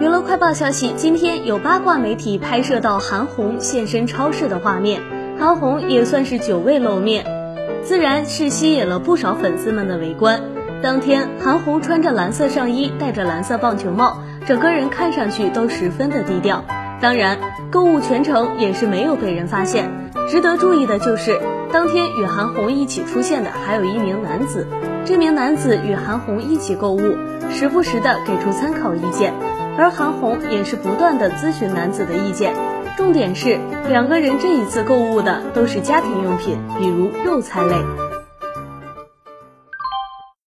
娱乐快报消息：今天有八卦媒体拍摄到韩红现身超市的画面，韩红也算是久未露面，自然是吸引了不少粉丝们的围观。当天，韩红穿着蓝色上衣，戴着蓝色棒球帽，整个人看上去都十分的低调。当然，购物全程也是没有被人发现。值得注意的就是，当天与韩红一起出现的还有一名男子，这名男子与韩红一起购物，时不时的给出参考意见。而韩红也是不断的咨询男子的意见，重点是两个人这一次购物的都是家庭用品，比如肉菜类。